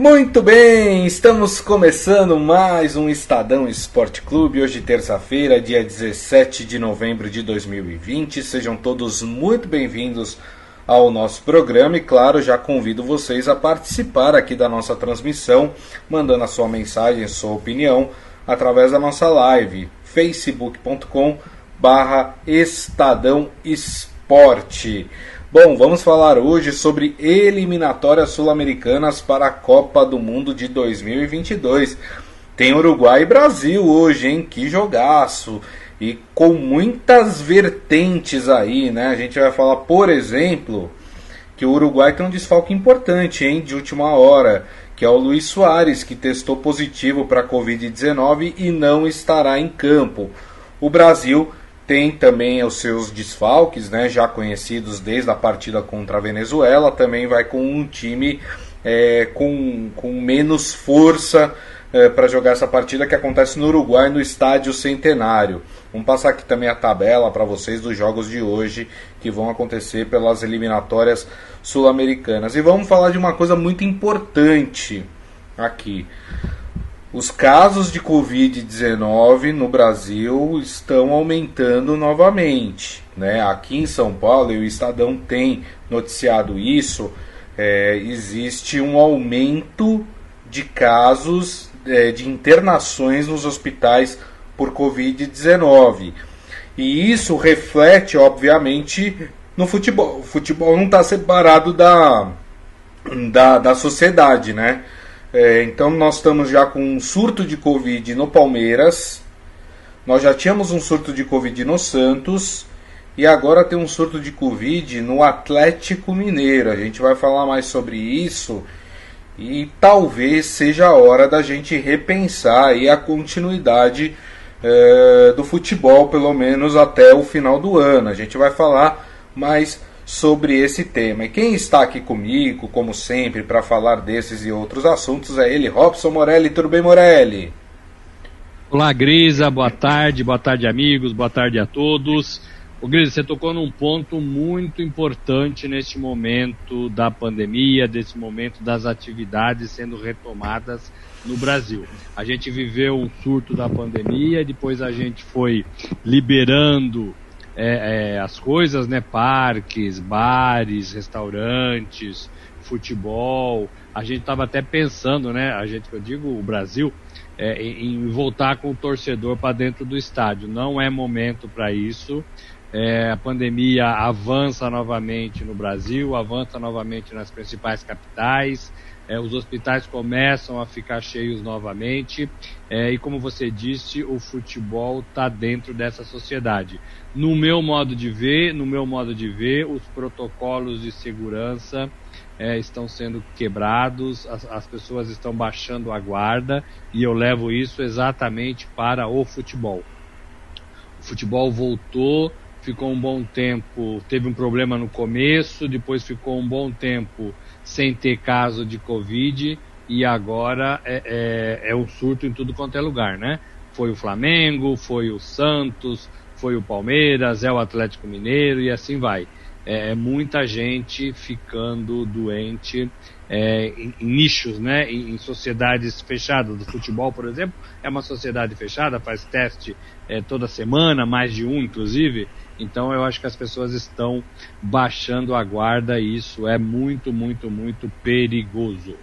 Muito bem, estamos começando mais um Estadão Esporte Clube. Hoje, terça-feira, dia 17 de novembro de 2020. Sejam todos muito bem-vindos ao nosso programa e, claro, já convido vocês a participar aqui da nossa transmissão, mandando a sua mensagem, a sua opinião, através da nossa live, facebook.com barra Estadão Esporte. Bom, vamos falar hoje sobre eliminatórias sul-americanas para a Copa do Mundo de 2022. Tem Uruguai e Brasil hoje, hein? Que jogaço! E com muitas vertentes aí, né? A gente vai falar, por exemplo, que o Uruguai tem um desfalque importante, hein? De última hora, que é o Luiz Soares, que testou positivo para a Covid-19 e não estará em campo. O Brasil tem também os seus desfalques, né, já conhecidos desde a partida contra a Venezuela. Também vai com um time é, com, com menos força é, para jogar essa partida que acontece no Uruguai, no Estádio Centenário. Vamos passar aqui também a tabela para vocês dos jogos de hoje que vão acontecer pelas eliminatórias sul-americanas. E vamos falar de uma coisa muito importante aqui. Os casos de Covid-19 no Brasil estão aumentando novamente. Né? Aqui em São Paulo, e o Estadão tem noticiado isso, é, existe um aumento de casos é, de internações nos hospitais por Covid-19. E isso reflete, obviamente, no futebol. O futebol não está separado da, da, da sociedade, né? É, então nós estamos já com um surto de Covid no Palmeiras, nós já tínhamos um surto de Covid no Santos e agora tem um surto de Covid no Atlético Mineiro. A gente vai falar mais sobre isso e talvez seja a hora da gente repensar aí a continuidade é, do futebol, pelo menos até o final do ano. A gente vai falar mais sobre esse tema. E quem está aqui comigo, como sempre, para falar desses e outros assuntos é ele, Robson Morelli. Tudo bem, Morelli? Olá, Grisa. Boa tarde, boa tarde, amigos. Boa tarde a todos. O Grisa, você tocou num ponto muito importante neste momento da pandemia, desse momento das atividades sendo retomadas no Brasil. A gente viveu um surto da pandemia, depois a gente foi liberando é, é, as coisas, né? Parques, bares, restaurantes, futebol. A gente estava até pensando, né? A gente, eu digo, o Brasil, é, em voltar com o torcedor para dentro do estádio. Não é momento para isso. É, a pandemia avança novamente no Brasil, avança novamente nas principais capitais é, os hospitais começam a ficar cheios novamente é, e como você disse, o futebol está dentro dessa sociedade. No meu modo de ver, no meu modo de ver, os protocolos de segurança é, estão sendo quebrados, as, as pessoas estão baixando a guarda e eu levo isso exatamente para o futebol. O futebol voltou, ficou um bom tempo, teve um problema no começo, depois ficou um bom tempo sem ter caso de Covid e agora é, é, é um surto em tudo quanto é lugar, né? Foi o Flamengo, foi o Santos, foi o Palmeiras, é o Atlético Mineiro e assim vai. É, muita gente ficando doente é, em, em, nichos, né? Em, em, sociedades fechadas. Do futebol, por exemplo, é uma sociedade fechada, faz teste é, toda semana, mais de um, inclusive. Então eu acho que as pessoas estão baixando a guarda e isso é muito, muito, muito perigoso.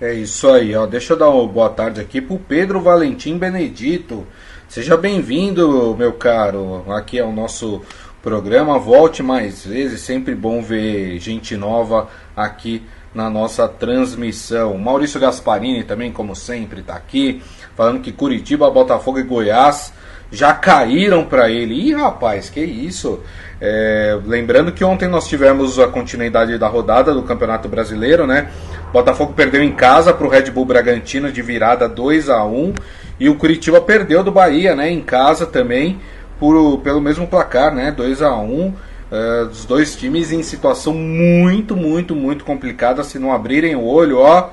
É isso aí, ó. Deixa eu dar uma boa tarde aqui pro Pedro Valentim Benedito. Seja bem-vindo, meu caro. Aqui é o nosso programa. Volte mais vezes, sempre bom ver gente nova aqui na nossa transmissão. Maurício Gasparini também, como sempre, está aqui, falando que Curitiba, Botafogo e Goiás já caíram para ele. Ih, rapaz, que isso! É, lembrando que ontem nós tivemos a continuidade da rodada do Campeonato Brasileiro, né? Botafogo perdeu em casa para o Red Bull Bragantino de virada 2 a 1 e o Curitiba perdeu do Bahia, né? Em casa também por, pelo mesmo placar, né? 2 a 1 é, Os dois times em situação muito, muito, muito complicada. Se não abrirem o olho, ó,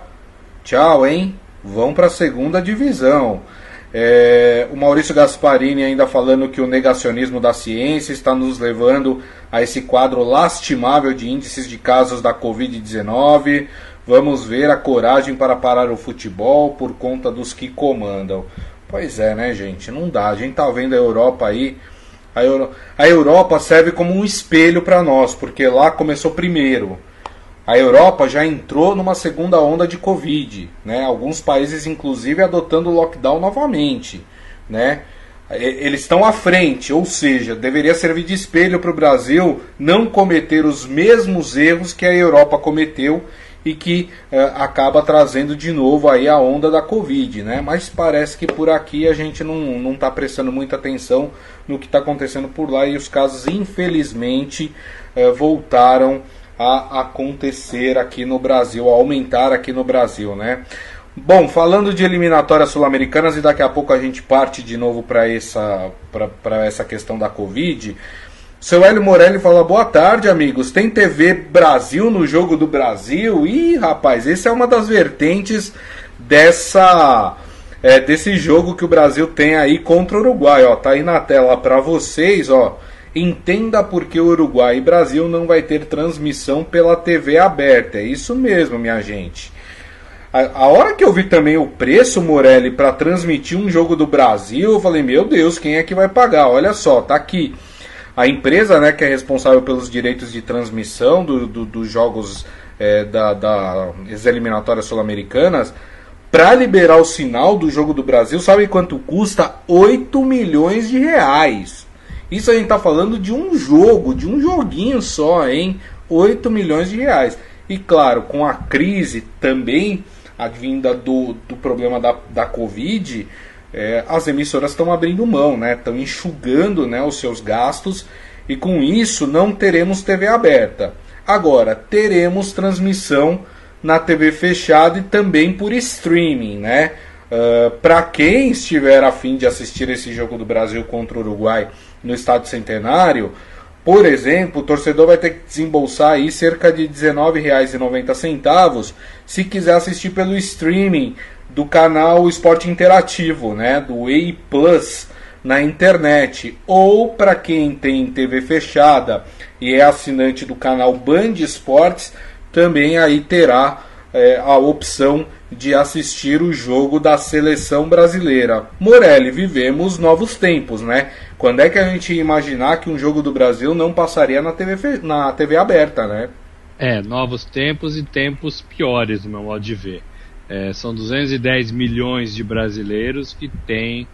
tchau, hein? Vão para a segunda divisão. É, o Maurício Gasparini ainda falando que o negacionismo da ciência está nos levando a esse quadro lastimável de índices de casos da Covid-19. Vamos ver a coragem para parar o futebol por conta dos que comandam. Pois é, né, gente? Não dá. A gente tá vendo a Europa aí. A, Euro... a Europa serve como um espelho para nós, porque lá começou primeiro. A Europa já entrou numa segunda onda de Covid, né? Alguns países, inclusive, adotando o lockdown novamente, né? Eles estão à frente, ou seja, deveria servir de espelho para o Brasil não cometer os mesmos erros que a Europa cometeu e que eh, acaba trazendo de novo aí a onda da Covid, né? Mas parece que por aqui a gente não está prestando muita atenção no que está acontecendo por lá e os casos, infelizmente, eh, voltaram a acontecer aqui no Brasil, a aumentar aqui no Brasil, né? Bom, falando de eliminatórias sul-americanas e daqui a pouco a gente parte de novo para essa, essa questão da Covid. Seu Hélio Morelli fala: boa tarde, amigos. Tem TV Brasil no jogo do Brasil? Ih, rapaz, esse é uma das vertentes dessa. É, desse jogo que o Brasil tem aí contra o Uruguai, ó. Tá aí na tela para vocês, ó. Entenda por que o Uruguai e Brasil não vai ter transmissão pela TV aberta. É isso mesmo, minha gente. A, a hora que eu vi também o preço, Morelli, para transmitir um jogo do Brasil, eu falei, meu Deus, quem é que vai pagar? Olha só, tá aqui. A empresa né, que é responsável pelos direitos de transmissão do, do, dos jogos é, da, das eliminatórias sul-americanas, para liberar o sinal do jogo do Brasil, sabe quanto custa? 8 milhões de reais. Isso a gente tá falando de um jogo, de um joguinho só, hein? 8 milhões de reais. E claro, com a crise também advinda do, do problema da, da Covid, é, as emissoras estão abrindo mão, né? Estão enxugando né, os seus gastos e com isso não teremos TV aberta. Agora, teremos transmissão na TV fechada e também por streaming, né? Uh, Para quem estiver afim de assistir esse jogo do Brasil contra o Uruguai no Estádio Centenário, por exemplo, o torcedor vai ter que desembolsar aí cerca de R$19,90 se quiser assistir pelo streaming do canal Esporte Interativo, né, do EI Plus na internet, ou para quem tem TV fechada e é assinante do canal Band Esportes, também aí terá é, a opção de assistir o jogo da seleção brasileira. Morelli, vivemos novos tempos, né? Quando é que a gente ia imaginar que um jogo do Brasil não passaria na TV, na TV aberta, né? É, novos tempos e tempos piores, no meu modo de ver. É, são 210 milhões de brasileiros que têm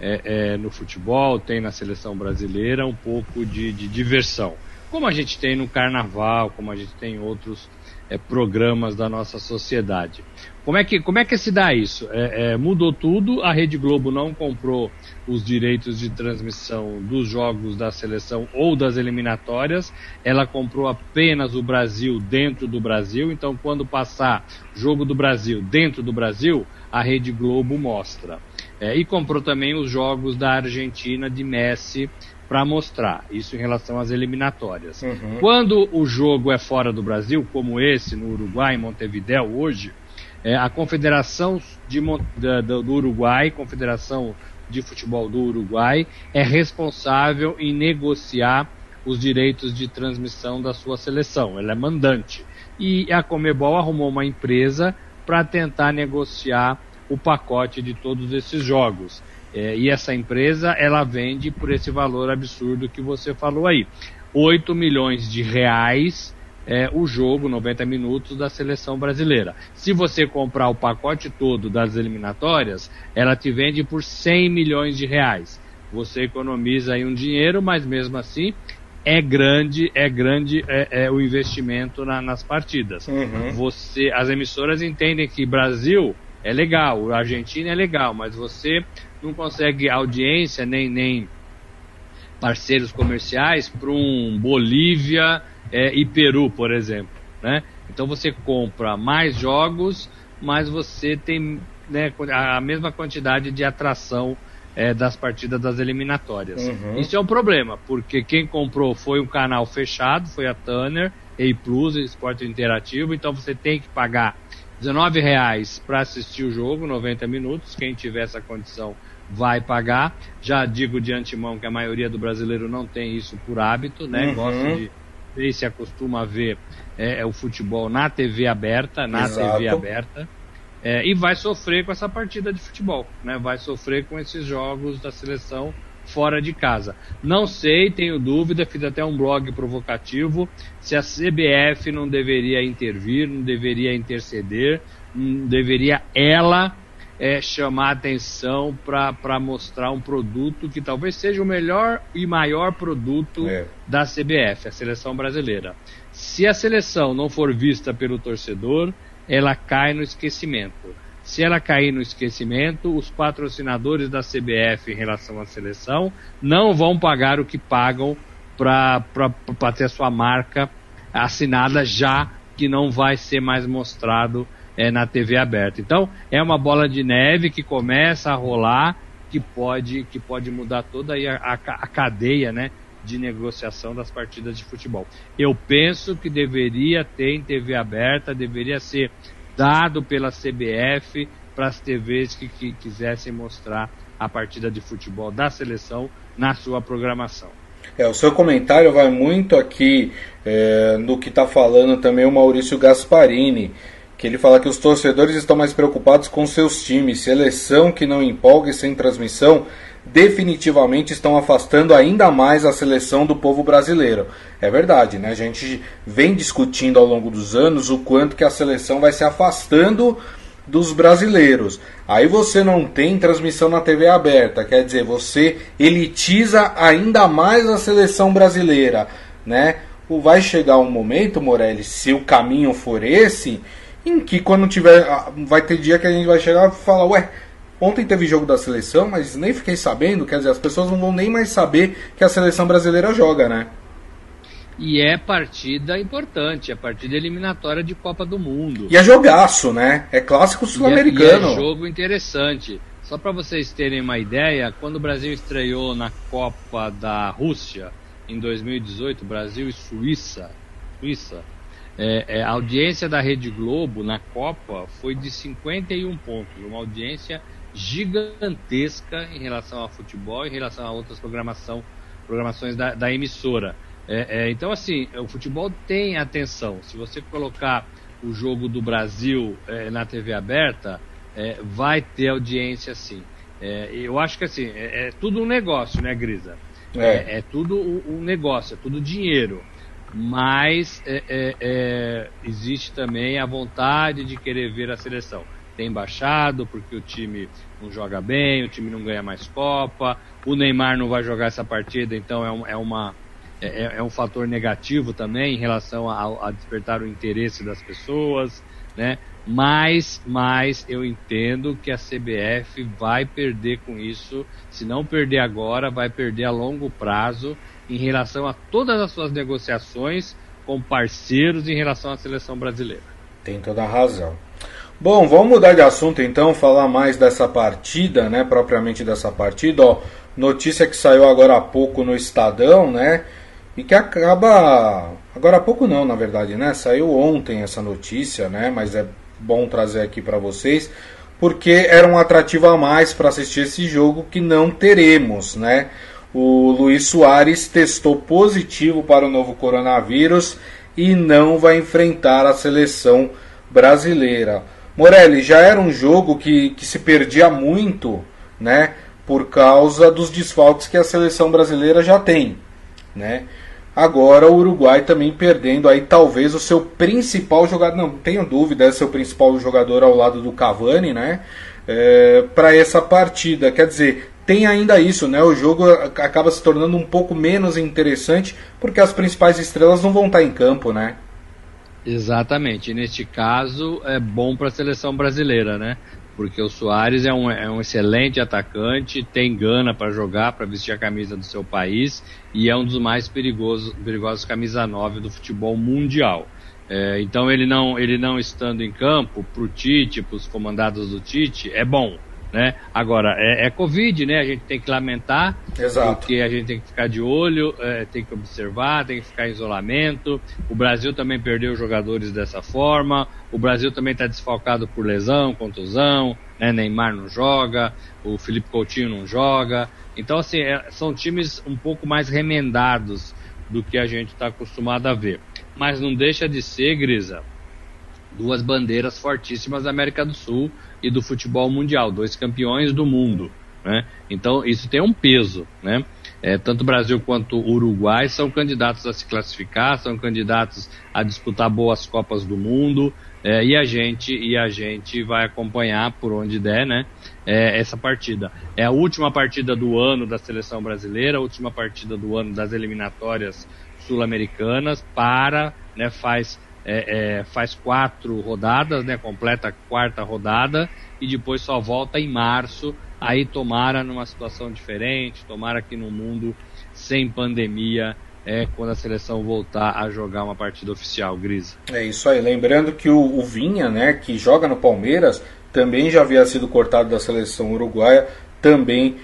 é, é, no futebol, tem na seleção brasileira um pouco de, de diversão. Como a gente tem no carnaval, como a gente tem em outros é, programas da nossa sociedade. Como é que, como é que se dá isso? É, é, mudou tudo, a Rede Globo não comprou os direitos de transmissão dos jogos da seleção ou das eliminatórias, ela comprou apenas o Brasil dentro do Brasil, então quando passar jogo do Brasil dentro do Brasil, a Rede Globo mostra. É, e comprou também os jogos da Argentina de Messi para mostrar isso em relação às eliminatórias. Uhum. Quando o jogo é fora do Brasil, como esse no Uruguai, em Montevideo hoje, é, a Confederação de, da, do Uruguai, Confederação de Futebol do Uruguai, é responsável em negociar os direitos de transmissão da sua seleção. Ela é mandante. E a Comebol arrumou uma empresa para tentar negociar o pacote de todos esses jogos. É, e essa empresa ela vende por esse valor absurdo que você falou aí. 8 milhões de reais é, o jogo, 90 minutos da seleção brasileira. Se você comprar o pacote todo das eliminatórias, ela te vende por 100 milhões de reais. Você economiza aí um dinheiro, mas mesmo assim é grande, é grande é, é o investimento na, nas partidas. Uhum. Você, as emissoras entendem que Brasil é legal, Argentina é legal, mas você não consegue audiência nem, nem parceiros comerciais para um Bolívia é, e Peru, por exemplo. Né? Então você compra mais jogos, mas você tem né, a mesma quantidade de atração é, das partidas das eliminatórias. Uhum. Isso é um problema, porque quem comprou foi um canal fechado, foi a Tanner, A Plus, Esporte Interativo, então você tem que pagar R$19,00 para assistir o jogo, 90 minutos. Quem tiver essa condição vai pagar. Já digo de antemão que a maioria do brasileiro não tem isso por hábito, né? Uhum. Gosta de sei se acostuma ver é, é, o futebol na TV aberta, na Exato. TV aberta, é, e vai sofrer com essa partida de futebol, né? Vai sofrer com esses jogos da seleção fora de casa. Não sei, tenho dúvida, fiz até um blog provocativo se a CBF não deveria intervir, não deveria interceder, não deveria ela é, chamar atenção para mostrar um produto que talvez seja o melhor e maior produto é. da CBF, a seleção brasileira. Se a seleção não for vista pelo torcedor, ela cai no esquecimento. Se ela cair no esquecimento, os patrocinadores da CBF em relação à seleção não vão pagar o que pagam para ter sua marca assinada já que não vai ser mais mostrado é, na TV aberta. Então é uma bola de neve que começa a rolar que pode que pode mudar toda a, a, a cadeia, né? de negociação das partidas de futebol. Eu penso que deveria ter em TV aberta, deveria ser dado pela CBF para as TVs que, que quisessem mostrar a partida de futebol da seleção na sua programação. É, o seu comentário vai muito aqui é, no que está falando também o Maurício Gasparini, que ele fala que os torcedores estão mais preocupados com seus times, seleção que não empolga e sem transmissão definitivamente estão afastando ainda mais a seleção do povo brasileiro. É verdade, né? A gente vem discutindo ao longo dos anos o quanto que a seleção vai se afastando dos brasileiros. Aí você não tem transmissão na TV aberta, quer dizer, você elitiza ainda mais a seleção brasileira, né? Vai chegar um momento, Morelli, se o caminho for esse, em que quando tiver, ah, vai ter dia que a gente vai chegar e falar, ué, Ontem teve jogo da seleção, mas nem fiquei sabendo, quer dizer, as pessoas não vão nem mais saber que a seleção brasileira joga, né? E é partida importante, é partida eliminatória de Copa do Mundo. E é jogaço, né? É clássico sul-americano. E, é, e é jogo interessante. Só para vocês terem uma ideia, quando o Brasil estreou na Copa da Rússia em 2018, Brasil e Suíça, Suíça, é, é, a audiência da Rede Globo na Copa foi de 51 pontos, uma audiência gigantesca em relação ao futebol, em relação a outras programação, programações da, da emissora. É, é, então, assim, o futebol tem atenção. Se você colocar o jogo do Brasil é, na TV aberta, é, vai ter audiência sim. Eu acho que assim, é, é, tudo um negócio, né, Grisa? É, tudo um negócio, é tudo dinheiro. Mas existe também a vontade de querer ver a seleção. Tem baixado porque o time não joga bem, o time não ganha mais Copa, o Neymar não vai jogar essa partida, então é, um, é uma, é, é, é, um fator negativo também em relação a, a, despertar o interesse das pessoas, né? Mas, mas eu entendo que a CBF vai perder com isso, se não perder agora, vai perder a longo prazo em relação a todas as suas negociações com parceiros em relação à seleção brasileira. Tem toda a razão. Bom, vamos mudar de assunto então, falar mais dessa partida, né, propriamente dessa partida, ó, notícia que saiu agora há pouco no Estadão, né, e que acaba, agora há pouco não, na verdade, né, saiu ontem essa notícia, né, mas é bom trazer aqui para vocês, porque era um atrativo a mais para assistir esse jogo que não teremos, né, o Luiz Soares testou positivo para o novo coronavírus e não vai enfrentar a seleção brasileira. Morelli, já era um jogo que, que se perdia muito, né? Por causa dos desfalques que a seleção brasileira já tem, né? Agora o Uruguai também perdendo aí talvez o seu principal jogador, não tenho dúvida, é seu principal jogador ao lado do Cavani, né? É, para essa partida, quer dizer, tem ainda isso, né? O jogo acaba se tornando um pouco menos interessante porque as principais estrelas não vão estar em campo, né? Exatamente. E neste caso é bom para a seleção brasileira, né? Porque o Soares é um, é um excelente atacante, tem gana para jogar, para vestir a camisa do seu país e é um dos mais perigosos, perigosos camisa 9 do futebol mundial. É, então ele não, ele não estando em campo, para o Tite, para os comandados do Tite, é bom. Né? Agora, é, é, Covid, né? A gente tem que lamentar, Exato. porque a gente tem que ficar de olho, é, tem que observar, tem que ficar em isolamento. O Brasil também perdeu jogadores dessa forma. O Brasil também está desfalcado por lesão, contusão. Né? Neymar não joga, o Felipe Coutinho não joga. Então, assim, é, são times um pouco mais remendados do que a gente está acostumado a ver. Mas não deixa de ser, Grisa, duas bandeiras fortíssimas da América do Sul e do futebol mundial, dois campeões do mundo. Né? Então isso tem um peso. Né? É, tanto o Brasil quanto o Uruguai são candidatos a se classificar, são candidatos a disputar boas Copas do Mundo. É, e a gente e a gente vai acompanhar por onde der, né? É, essa partida é a última partida do ano da seleção brasileira, a última partida do ano das eliminatórias sul-americanas. Para, né? Faz é, é, faz quatro rodadas, né? Completa a quarta rodada e depois só volta em março. Aí tomara numa situação diferente, tomara que no mundo sem pandemia é quando a seleção voltar a jogar uma partida oficial, Gris. É isso aí. Lembrando que o, o, Vinha, né, que joga no Palmeiras, também já havia sido cortado da seleção uruguaia, também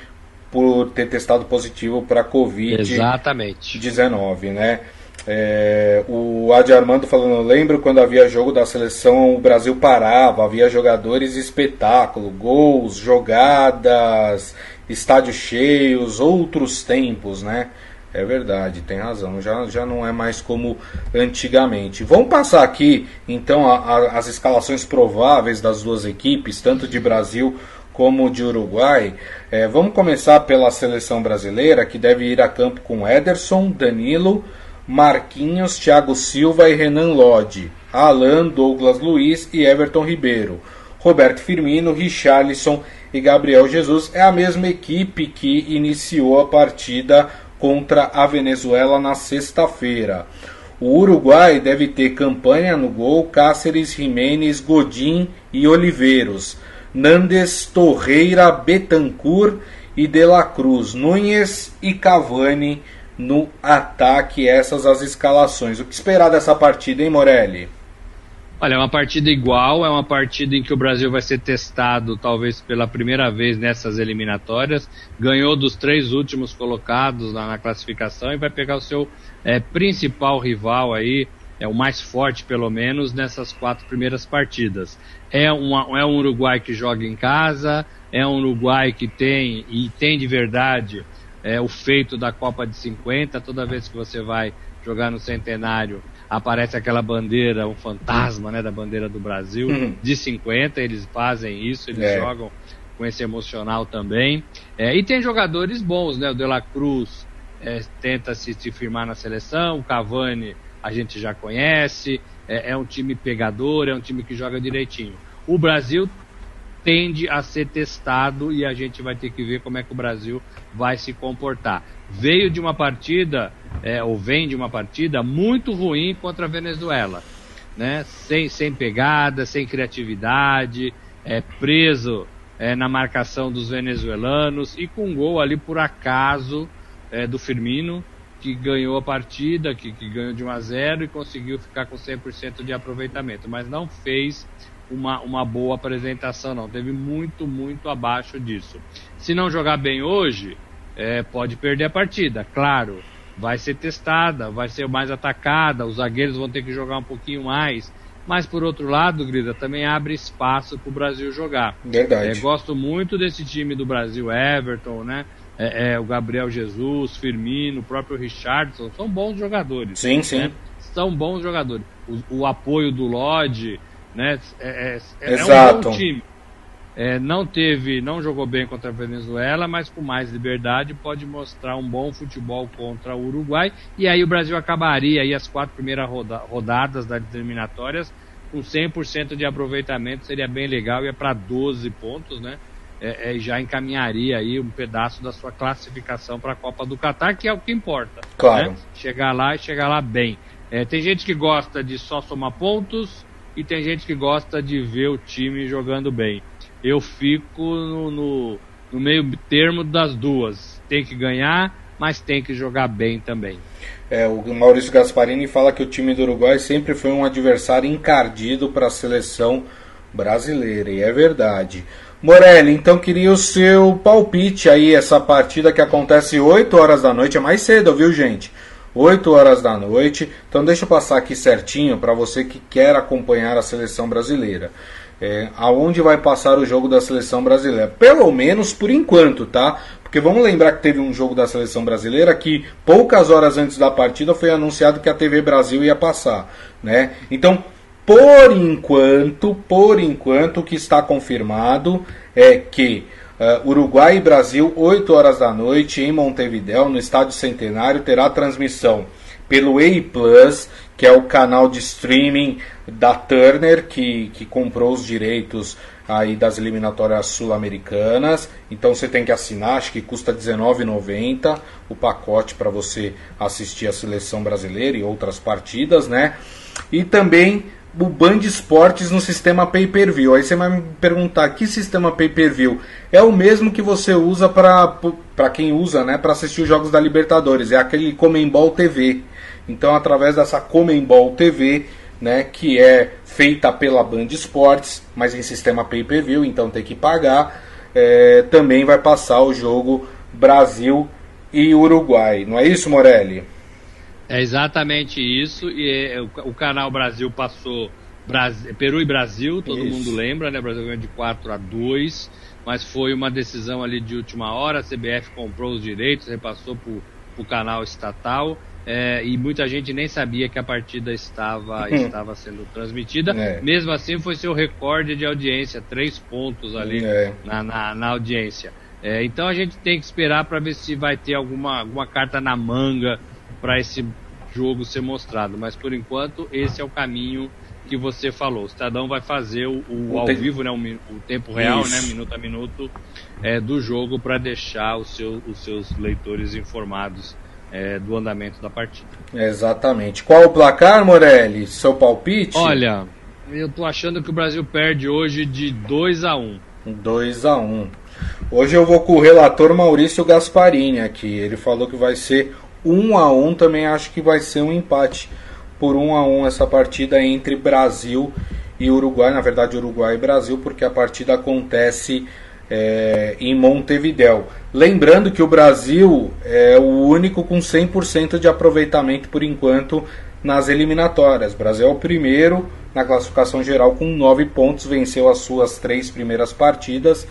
por ter testado positivo para Covid-19, né? É, o Adi Armando falando, lembro quando havia jogo da seleção, o Brasil parava, havia jogadores espetáculo, gols, jogadas, estádios cheios, outros tempos, né? É verdade, tem razão. Já, já não é mais como antigamente. Vamos passar aqui, então, a, a, as escalações prováveis das duas equipes, tanto de Brasil como de Uruguai. É, vamos começar pela seleção brasileira, que deve ir a campo com Ederson, Danilo, Marquinhos, Thiago Silva e Renan Lodge, Alan, Douglas Luiz e Everton Ribeiro. Roberto Firmino, Richarlison e Gabriel Jesus é a mesma equipe que iniciou a partida contra a Venezuela na sexta-feira. O Uruguai deve ter campanha no gol Cáceres, Jiménez, Godin e Oliveiros. Nandes, Torreira, Betancourt e De La Cruz, Nunes e Cavani no ataque. Essas as escalações. O que esperar dessa partida, hein, Morelli? Olha, é uma partida igual, é uma partida em que o Brasil vai ser testado talvez pela primeira vez nessas eliminatórias. Ganhou dos três últimos colocados na, na classificação e vai pegar o seu é, principal rival aí, é o mais forte pelo menos, nessas quatro primeiras partidas. É, uma, é um Uruguai que joga em casa, é um Uruguai que tem, e tem de verdade, é, o feito da Copa de 50, toda vez que você vai jogar no centenário aparece aquela bandeira, um fantasma né, da bandeira do Brasil, uhum. de 50, eles fazem isso, eles é. jogam com esse emocional também. É, e tem jogadores bons, né? O De La Cruz é, tenta se, se, firmar na seleção, o Cavani a gente já conhece, é, é um time pegador, é um time que joga direitinho. O Brasil tende a ser testado e a gente vai ter que ver como é que o Brasil vai se comportar. Veio de uma partida, é, ou vem de uma partida muito ruim contra a Venezuela, né? Sem, sem pegada, sem criatividade, é, preso é, na marcação dos venezuelanos e com um gol ali por acaso é, do Firmino, que ganhou a partida, que, que ganhou de 1 a 0 e conseguiu ficar com 100% de aproveitamento, mas não fez uma, uma boa apresentação, não. Teve muito, muito abaixo disso. Se não jogar bem hoje, é, pode perder a partida, claro. Vai ser testada, vai ser mais atacada, os zagueiros vão ter que jogar um pouquinho mais. Mas por outro lado, Grida, também abre espaço para o Brasil jogar. Verdade. É, gosto muito desse time do Brasil, Everton, né? É, é, o Gabriel Jesus, Firmino, o próprio Richardson, são bons jogadores. Sim, sim. Né? São bons jogadores. O, o apoio do Lodge, né? É, é, Exato. é um bom time. É, não teve, não jogou bem contra a Venezuela, mas com mais liberdade pode mostrar um bom futebol contra o Uruguai. E aí o Brasil acabaria aí as quatro primeiras roda rodadas das eliminatórias com 100% de aproveitamento, seria bem legal, ia para 12 pontos, né? É, é, já encaminharia aí um pedaço da sua classificação para a Copa do Catar, que é o que importa. Claro. Né? Chegar lá e chegar lá bem. É, tem gente que gosta de só somar pontos, e tem gente que gosta de ver o time jogando bem. Eu fico no, no, no meio termo das duas. Tem que ganhar, mas tem que jogar bem também. É, o Maurício Gasparini fala que o time do Uruguai sempre foi um adversário encardido para a seleção brasileira, e é verdade. Morelli, então queria o seu palpite aí, essa partida que acontece 8 horas da noite, é mais cedo, viu gente? 8 horas da noite. Então deixa eu passar aqui certinho para você que quer acompanhar a seleção brasileira. é, aonde vai passar o jogo da seleção brasileira. Pelo menos por enquanto, tá? Porque vamos lembrar que teve um jogo da seleção brasileira que poucas horas antes da partida foi anunciado que a TV Brasil ia passar, né? Então, por enquanto, por enquanto, o que está confirmado é que uh, Uruguai e Brasil, 8 horas da noite, em Montevideo, no Estádio Centenário, terá transmissão pelo EI Plus, que é o canal de streaming da Turner, que, que comprou os direitos aí das eliminatórias sul-americanas. Então você tem que assinar, acho que custa R$19,90 o pacote para você assistir a seleção brasileira e outras partidas, né? E também o Band Esportes no sistema pay-per-view. Aí você vai me perguntar que sistema pay-per-view é o mesmo que você usa para para quem usa, né, para assistir os jogos da Libertadores. É aquele Comembol TV. Então, através dessa Comembol TV, né, que é feita pela Band Esportes, mas em sistema pay-per-view, então tem que pagar, é, também vai passar o jogo Brasil e Uruguai. Não é isso, Morelli? É exatamente isso. E é, o, o, canal Brasil passou Brasil, Peru e Brasil, todo isso. mundo lembra, né? O Brasil ganhou de 4 a 2, mas foi uma decisão ali de última hora. A CBF comprou os direitos, repassou para o canal estatal. É, e muita gente nem sabia que a partida estava, uhum. estava sendo transmitida. É. Mesmo assim, foi seu recorde de audiência, três pontos ali é. na, na, na, audiência. É, então a gente tem que esperar para ver se vai ter alguma, alguma carta na manga para esse jogo ser mostrado. Mas por enquanto, esse é o caminho que você falou. O Estadão vai fazer o, o ao vivo, né, o, o tempo real, né, minuto a minuto, é, do jogo para deixar os, seu, os seus leitores informados é, do andamento da partida. Exatamente. Qual o placar, Morelli? Seu palpite? Olha, eu tô achando que o Brasil perde hoje de 2 a 1 2 a 1 Hoje eu vou com o relator Maurício Gasparini aqui. Ele falou que vai ser 1 a 1 também acho que vai ser um empate por 1 a 1 essa partida entre Brasil e Uruguai, na verdade Uruguai e Brasil, porque a partida acontece é, em Montevidéu. Lembrando que o Brasil é o único com 100% de aproveitamento por enquanto nas eliminatórias. O Brasil é o primeiro na classificação geral com 9 pontos, venceu as suas três primeiras partidas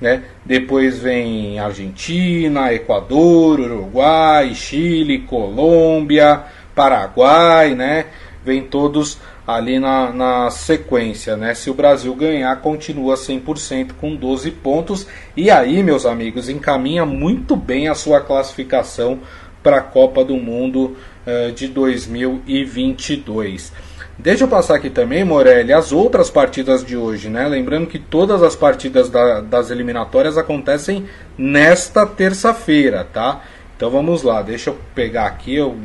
né? Depois vem Argentina, Equador, Uruguai, Chile, Colômbia, Paraguai, né? Vem todos ali na, na sequência, né? Se o Brasil ganhar, continua 100% com 12 pontos. E aí, meus amigos, encaminha muito bem a sua classificação para a Copa do Mundo uh, de 2022. Deixa eu passar aqui também, Morelli, as outras partidas de hoje, né? Lembrando que todas as partidas da, das eliminatórias acontecem nesta terça-feira, tá? Então vamos lá, deixa eu pegar aqui eu,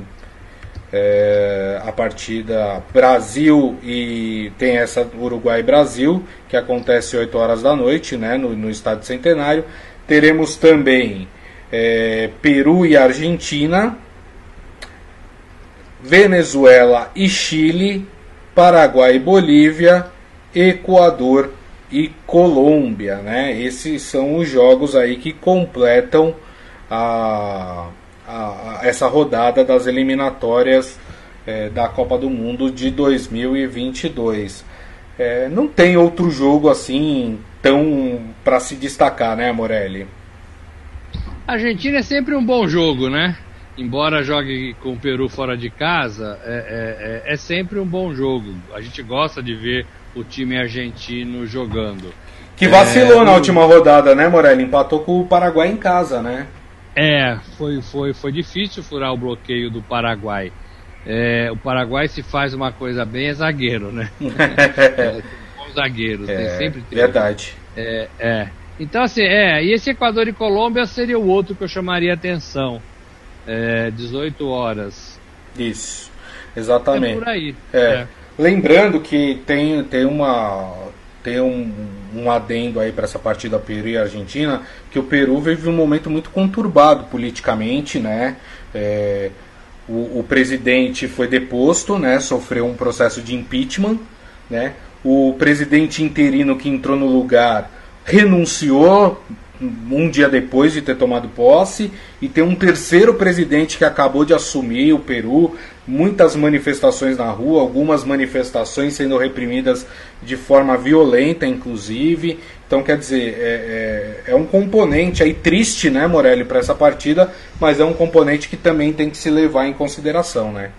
é, a partida Brasil e tem essa Uruguai Brasil, que acontece 8 horas da noite, né? No, no Estádio Centenário. Teremos também é, Peru e Argentina, Venezuela e Chile Paraguai e Bolívia, Equador e Colômbia, né? Esses são os jogos aí que completam a, a, a essa rodada das eliminatórias é, da Copa do Mundo de 2022. É, não tem outro jogo assim tão para se destacar, né, Morelli? Argentina é sempre um bom jogo, né? Embora jogue com o Peru fora de casa, é, é, é, é, sempre um bom jogo. A gente gosta de ver o time argentino jogando. Que vacilou é, na última rodada, né, Morelli? Empatou com o Paraguai em casa, né? É, foi, foi, foi difícil furar o bloqueio do Paraguai. É, o Paraguai se faz uma coisa bem é zagueiro, né? é, bons zagueiros, tem é, sempre tem. Verdade. É, é. Então, assim, é, e esse Equador e Colômbia seria o outro que eu chamaria atenção é, 18 horas. Isso, exatamente. É por aí. É. é. Lembrando que tem, tem uma tem um, um adendo aí para essa partida Peru e Argentina, que o Peru vive um momento muito conturbado politicamente, né? É, o, o, presidente foi deposto, né? Sofreu um processo de impeachment, né? O presidente interino que entrou no lugar renunciou um dia depois de ter tomado posse, e tem um terceiro presidente que acabou de assumir o Peru, muitas manifestações na rua, algumas manifestações sendo reprimidas de forma violenta, inclusive. Então, quer dizer, é, é, é um componente aí triste, né, Morelli, para essa partida, mas é um componente que também tem que se levar em consideração, né?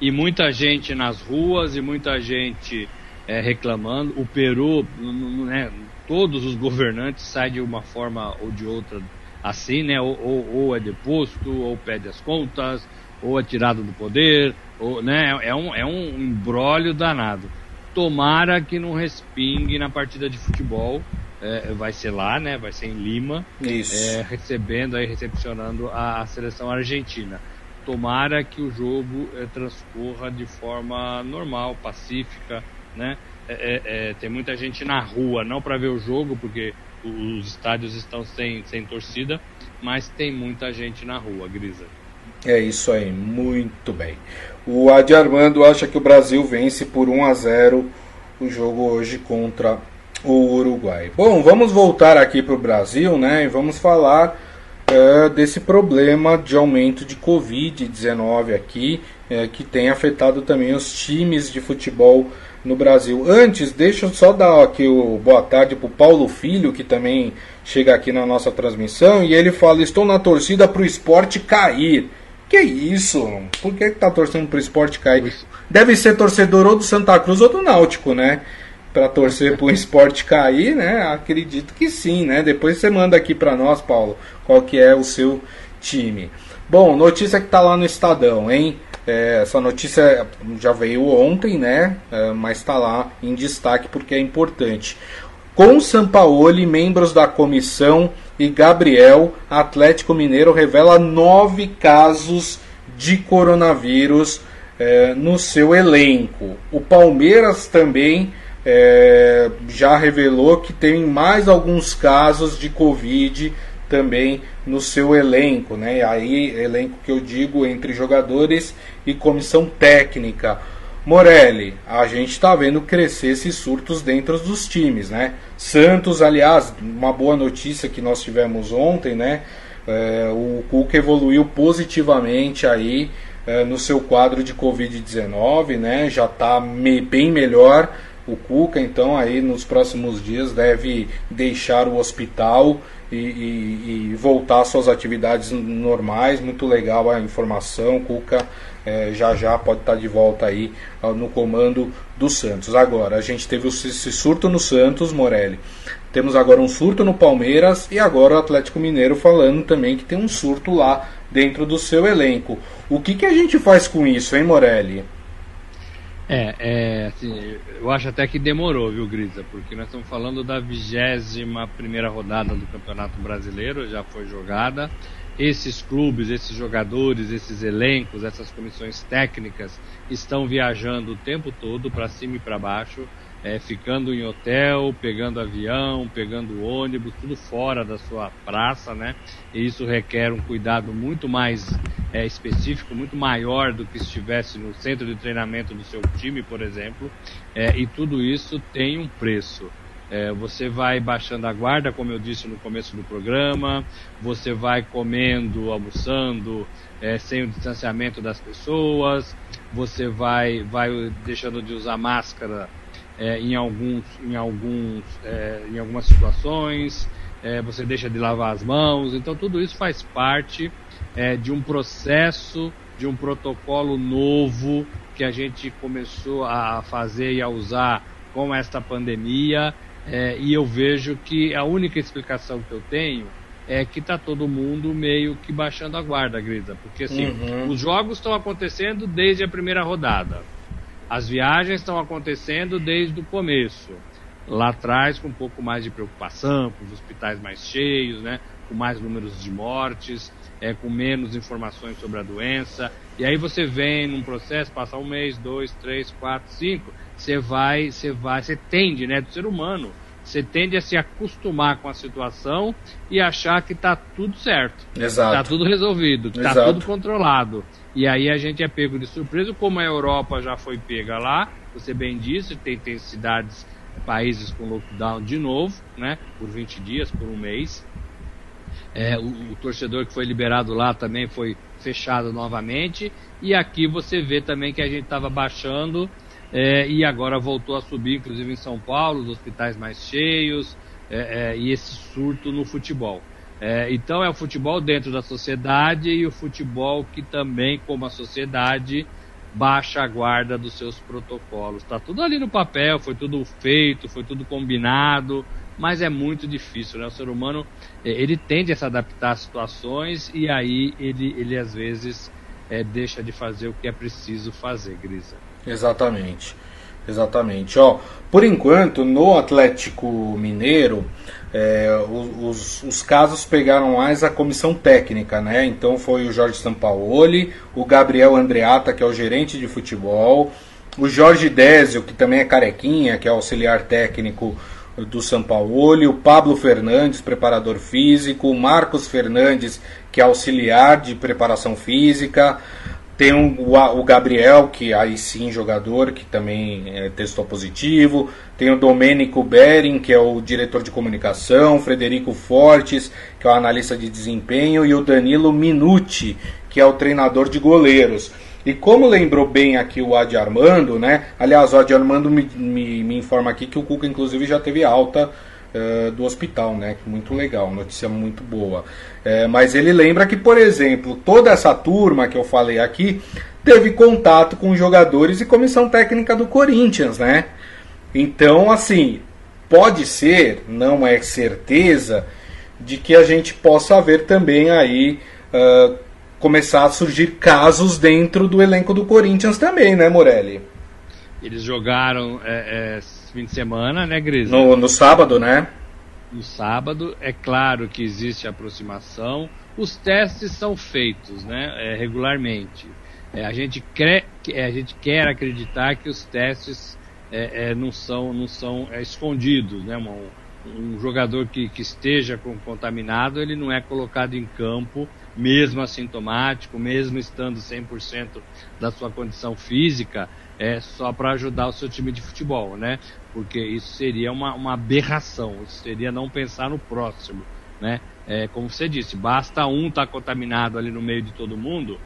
E muita gente nas ruas e muita gente é, reclamando. O Peru, né, todos os governantes saem de uma forma ou de outra assim, né? Ou, ou, ou é deposto, ou pede as contas, ou é tirado do poder, ou, né? É um, é um embrólio danado. Tomara que não respingue na partida de futebol. É, vai ser lá, né? Vai ser em Lima. É, recebendo aí, recepcionando a, a, seleção argentina. Tomara que o jogo é, transcorra de forma normal, pacífica, né? É, é, é, tem muita gente na rua, não para ver o jogo, porque os estádios estão sem, sem torcida, mas tem muita gente na rua, Grisa. É isso aí, muito bem. O Adi Armando acha que o Brasil vence por 1 a 0 o jogo hoje contra o Uruguai. Bom, vamos voltar aqui para o Brasil, né? E vamos falar é, desse problema de aumento de Covid-19 aqui, é, que tem afetado também os times de futebol no Brasil. Antes, deixa eu só dar aqui o boa tarde para o Paulo Filho, que também chega aqui na nossa transmissão, e ele fala: Estou na torcida para o esporte cair. Que isso? Por que, que tá torcendo pro esporte cair? Deve ser torcedor ou do Santa Cruz ou do Náutico, né? Para torcer pro esporte cair, né? Acredito que sim, né? Depois você manda aqui para nós, Paulo, qual que é o seu time. Bom, notícia que tá lá no Estadão, hein? É, essa notícia já veio ontem, né? É, mas está lá em destaque porque é importante. Com Sampaoli, membros da comissão e Gabriel, Atlético Mineiro revela nove casos de coronavírus é, no seu elenco. O Palmeiras também é, já revelou que tem mais alguns casos de Covid também no seu elenco, né? Aí elenco que eu digo entre jogadores e comissão técnica. Morelli, a gente está vendo crescer esses surtos dentro dos times, né? Santos, aliás, uma boa notícia que nós tivemos ontem, né? É, o Cuca evoluiu positivamente aí é, no seu quadro de Covid-19, né? Já está me, bem melhor o Cuca, então aí nos próximos dias deve deixar o hospital e, e, e voltar às suas atividades normais. Muito legal a informação, Cuca é, já já pode estar de volta aí no comando do Santos. Agora, a gente teve esse surto no Santos, Morelli. Temos agora um surto no Palmeiras e agora o Atlético Mineiro falando também que tem um surto lá dentro do seu elenco. O que, que a gente faz com isso, hein, Morelli? É, é assim, eu acho até que demorou, viu, Grisa? Porque nós estamos falando da vigésima primeira rodada do Campeonato Brasileiro, já foi jogada esses clubes, esses jogadores, esses elencos, essas comissões técnicas estão viajando o tempo todo para cima e para baixo, é, ficando em hotel, pegando avião, pegando ônibus, tudo fora da sua praça, né? E isso requer um cuidado muito mais é, específico, muito maior do que estivesse no centro de treinamento do seu time, por exemplo. É, e tudo isso tem um preço. É, você vai baixando a guarda, como eu disse no começo do programa, você vai comendo, almoçando, é, sem o distanciamento das pessoas, você vai, vai deixando de usar máscara é, em, alguns, em, alguns, é, em algumas situações, é, você deixa de lavar as mãos, então tudo isso faz parte é, de um processo, de um protocolo novo que a gente começou a fazer e a usar com esta pandemia é, e eu vejo que a única explicação que eu tenho é que está todo mundo meio que baixando a guarda, Grisa. Porque assim, uhum. os jogos estão acontecendo desde a primeira rodada. As viagens estão acontecendo desde o começo. Lá atrás, com um pouco mais de preocupação, com os hospitais mais cheios, né? com mais números de mortes, é, com menos informações sobre a doença. E aí você vem num processo, passa um mês, dois, três, quatro, cinco você vai, você vai, você tende, né, do ser humano, você tende a se acostumar com a situação e achar que está tudo certo. Exato. Está tudo resolvido, está tudo controlado. E aí a gente é pego de surpresa, como a Europa já foi pega lá, você bem disse, tem, tem cidades, países com lockdown de novo, né, por 20 dias, por um mês. É, o, o, torcedor que foi liberado lá também foi fechado novamente. E aqui você vê também que a gente estava baixando é, e agora voltou a subir, inclusive em São Paulo, os hospitais mais cheios é, é, e esse surto no futebol. É, então é o futebol dentro da sociedade e o futebol que também, como a sociedade, baixa a guarda dos seus protocolos. Está tudo ali no papel, foi tudo feito, foi tudo combinado, mas é muito difícil, né? O ser humano é, ele tende a se adaptar às situações e aí ele, ele às vezes é, deixa de fazer o que é preciso fazer, Grisa. Exatamente. Exatamente. Ó, por enquanto, no Atlético Mineiro, é, os, os, casos pegaram mais a comissão técnica, né? Então foi o Jorge Sampaoli, o Gabriel Andreata, que é o gerente de futebol, o Jorge Désio, que também é carequinha, que é auxiliar técnico do Sampaoli, o Pablo Fernandes, preparador físico, o Marcos Fernandes, que é auxiliar de preparação física, tem o, o Gabriel, que aí sim jogador, que também é, testou positivo. Tem o Domênico Bering, que é o diretor de comunicação. Frederico Fortes, que é o analista de desempenho. E o Danilo Minuti, que é o treinador de goleiros. E como lembrou bem aqui o Adi Armando, né? Aliás, o Adi Armando me, me, me informa aqui que o Cuca, inclusive, já teve alta uh, do hospital, né? Muito legal, notícia muito boa. É, mas ele lembra que, por exemplo, toda essa turma que eu falei aqui teve contato com jogadores e comissão técnica do Corinthians, né? Então, assim, pode ser, não é certeza, de que a gente possa ver também aí uh, começar a surgir casos dentro do elenco do Corinthians também, né, Morelli? Eles jogaram é, é, fim de semana, né, Gris? No, no sábado, né? no sábado. É claro que existe aproximação. Os testes são feitos né, é, regularmente. É, a, gente quer, é, a gente quer acreditar que os testes é, é não são, não são é, escondidos. Né? Um, um jogador que, que esteja com, contaminado, ele não é colocado em campo, mesmo assintomático, mesmo estando 100% da sua condição física, é só para ajudar o seu time de futebol, né? Porque isso seria uma, uma aberração, isso seria não pensar no próximo, né? É, como você disse, basta um estar tá contaminado ali no meio de todo mundo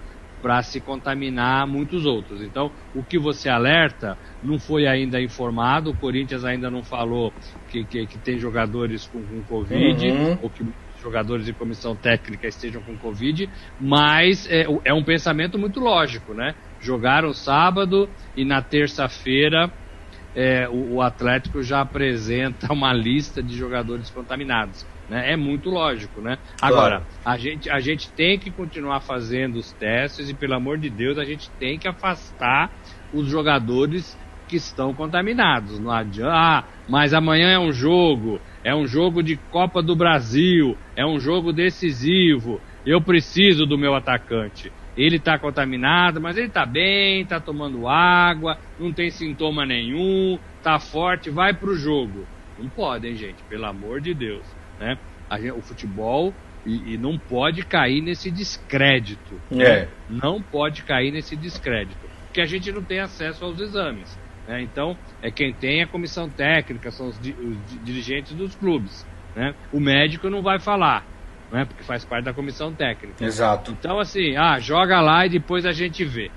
para se contaminar muitos outros. Então, o que você alerta não foi ainda informado, o Corinthians ainda não falou que, que, que tem jogadores com, com Covid, uhum. ou que jogadores de comissão técnica estejam com Covid, mas é, é um pensamento muito lógico, né? Jogaram sábado e na terça-feira é, o, o, Atlético já apresenta uma lista de jogadores contaminados. Né? É muito lógico, né? Claro. Agora, a gente, a gente tem que continuar fazendo os testes e, pelo amor de Deus, a gente tem que afastar os jogadores que estão contaminados. Não adianta, ah, mas amanhã é um jogo, é um jogo de Copa do Brasil, é um jogo decisivo. Eu preciso do meu atacante. Ele está contaminado, mas ele está bem, está tomando água, não tem sintoma nenhum, está forte, vai para o jogo. Não pode, hein, gente? Pelo amor de Deus. Né? Gente, o futebol e, e, não pode cair nesse descrédito. É. Né? Não pode cair nesse descrédito. Porque a gente não tem acesso aos exames. Né? Então, é quem tem a comissão técnica, são os, di os dirigentes dos clubes. Né? O médico não vai falar, né? porque faz parte da comissão técnica. Exato. Então, assim, ah, joga lá e depois a gente vê.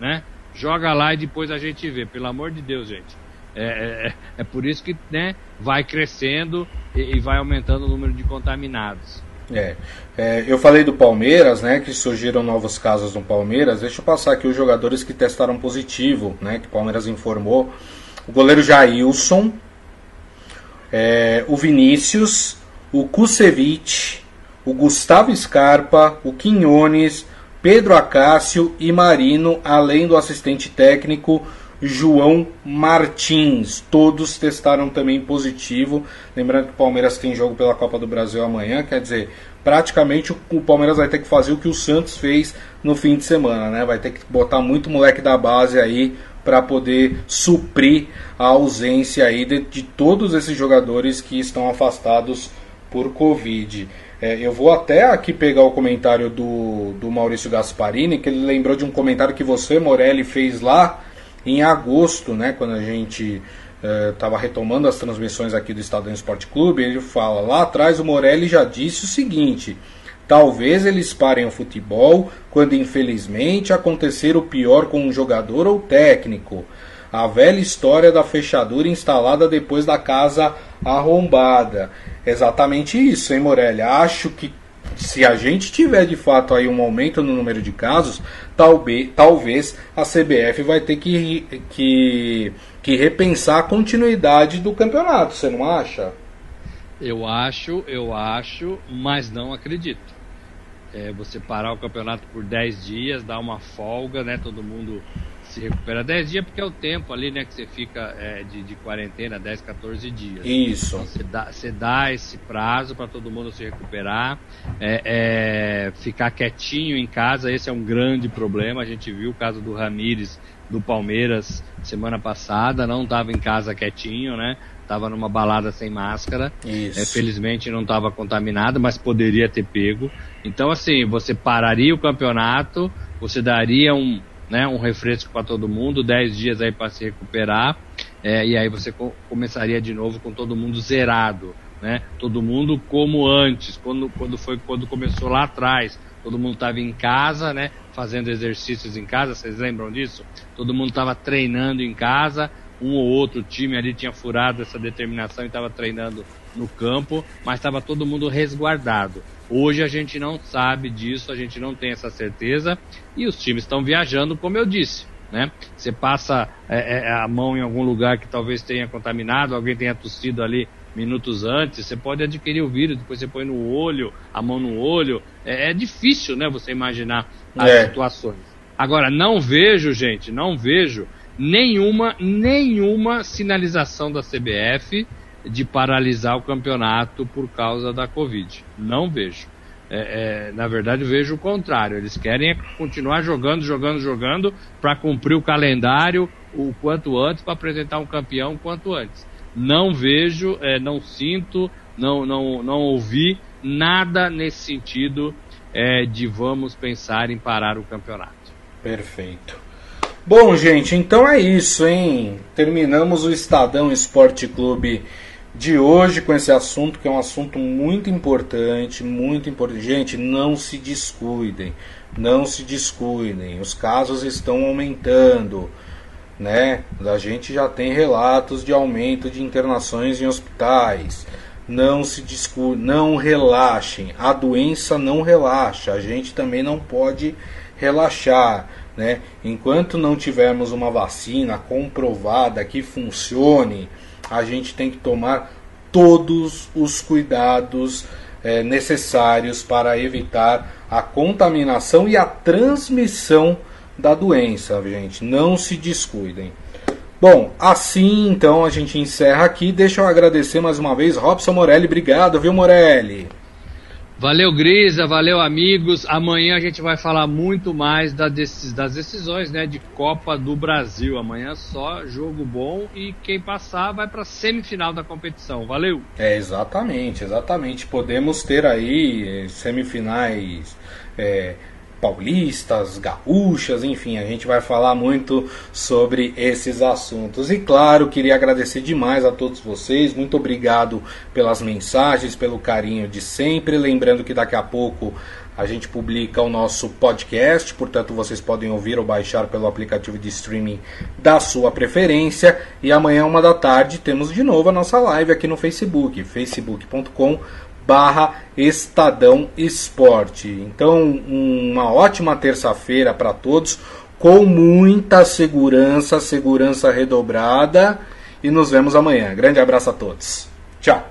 Né? Joga lá e depois a gente vê. Pelo amor de Deus, gente. É, é, é, é por isso que né, vai crescendo e, e vai aumentando o número de contaminados. É. é. eu falei do Palmeiras, né, que surgiram novos casos no Palmeiras. Deixa eu passar aqui os jogadores que testaram positivo, né, que o Palmeiras informou. O goleiro Jailson, é, o Vinícius, o Kusevich, o Gustavo Scarpa, o Quinones, Pedro Acácio e Marino, além do assistente técnico João Martins. Todos testaram também positivo. Lembrando que o Palmeiras tem jogo pela Copa do Brasil amanhã, quer dizer, praticamente o Palmeiras vai ter que fazer o que o Santos fez no fim de semana, né? Vai ter que botar muito moleque da base aí para poder suprir a ausência aí de, de, todos esses jogadores que estão afastados por Covid. É, eu vou até aqui pegar o comentário do, do Maurício Gasparini, que ele lembrou de um comentário que você, Morelli, fez lá em agosto, né, quando a gente estava retomando as transmissões aqui do Estadão Esporte Clube, ele fala, lá atrás o Morelli já disse o seguinte, talvez eles parem o futebol quando infelizmente acontecer o pior com um jogador ou técnico. A velha história da fechadura instalada depois da casa arrombada. Exatamente isso, hein, Morelli? Acho que se a gente tiver de fato aí um aumento no número de casos, talvez, talvez a CBF vai ter que, que, que repensar a continuidade do campeonato, você não acha? Eu acho, eu acho, mas não acredito. É, você parar o campeonato por 10 dias, dar uma folga, né? Todo mundo se recupera 10 dias, porque é o tempo ali, né, que você fica é, de, de quarentena, 10, 14 dias. Isso. Então, você, dá, você dá esse prazo para todo mundo se recuperar, é, é, ficar quietinho em casa, esse é um grande problema. A gente viu o caso do Ramires do Palmeiras semana passada, não estava em casa quietinho, né? Estava numa balada sem máscara. Isso. É, felizmente não estava contaminado, mas poderia ter pego. Então, assim, você pararia o campeonato, você daria um, né, um refresco para todo mundo, 10 dias aí para se recuperar, é, e aí você co começaria de novo com todo mundo zerado, né? Todo mundo como antes, quando, quando foi quando começou lá atrás, todo mundo estava em casa, né? Fazendo exercícios em casa, vocês lembram disso? Todo mundo estava treinando em casa, um ou outro time ali tinha furado essa determinação e estava treinando no campo, mas estava todo mundo resguardado. Hoje a gente não sabe disso, a gente não tem essa certeza e os times estão viajando, como eu disse. Né? Você passa é, é, a mão em algum lugar que talvez tenha contaminado, alguém tenha tossido ali minutos antes, você pode adquirir o vírus, depois você põe no olho, a mão no olho. É, é difícil, né, você imaginar as é. situações. Agora, não vejo, gente, não vejo nenhuma, nenhuma sinalização da CBF de paralisar o campeonato por causa da Covid. Não vejo. É, é, na verdade, vejo o contrário. Eles querem continuar jogando, jogando, jogando para cumprir o calendário o quanto antes, para apresentar um campeão o quanto antes. Não vejo, é, não sinto, não, não, não ouvi nada nesse sentido é, de vamos pensar em parar o campeonato. Perfeito. Bom, gente, então é isso, hein? Terminamos o Estadão Esporte Clube de hoje com esse assunto, que é um assunto muito importante, muito importante. Gente, não se descuidem, não se descuidem. Os casos estão aumentando, né? A gente já tem relatos de aumento de internações em hospitais. Não se descuidem, não relaxem. A doença não relaxa. A gente também não pode relaxar. Né? Enquanto não tivermos uma vacina comprovada que funcione, a gente tem que tomar todos os cuidados é, necessários para evitar a contaminação e a transmissão da doença, gente. Não se descuidem. Bom, assim então a gente encerra aqui. Deixa eu agradecer mais uma vez, Robson Morelli. Obrigado, viu, Morelli? Valeu, Grisa, valeu, amigos. Amanhã a gente vai falar muito mais das decisões né, de Copa do Brasil. Amanhã só jogo bom e quem passar vai para a semifinal da competição. Valeu! É, exatamente, exatamente. Podemos ter aí eh, semifinais. É paulistas, gaúchas, enfim, a gente vai falar muito sobre esses assuntos. E claro, queria agradecer demais a todos vocês, muito obrigado pelas mensagens, pelo carinho de sempre. Lembrando que daqui a pouco a gente publica o nosso podcast, portanto vocês podem ouvir ou baixar pelo aplicativo de streaming da sua preferência. E amanhã, uma da tarde, temos de novo a nossa live aqui no Facebook, facebook.com barra Estadão Esporte. Então, uma ótima terça-feira para todos, com muita segurança, segurança redobrada, e nos vemos amanhã. Grande abraço a todos. Tchau.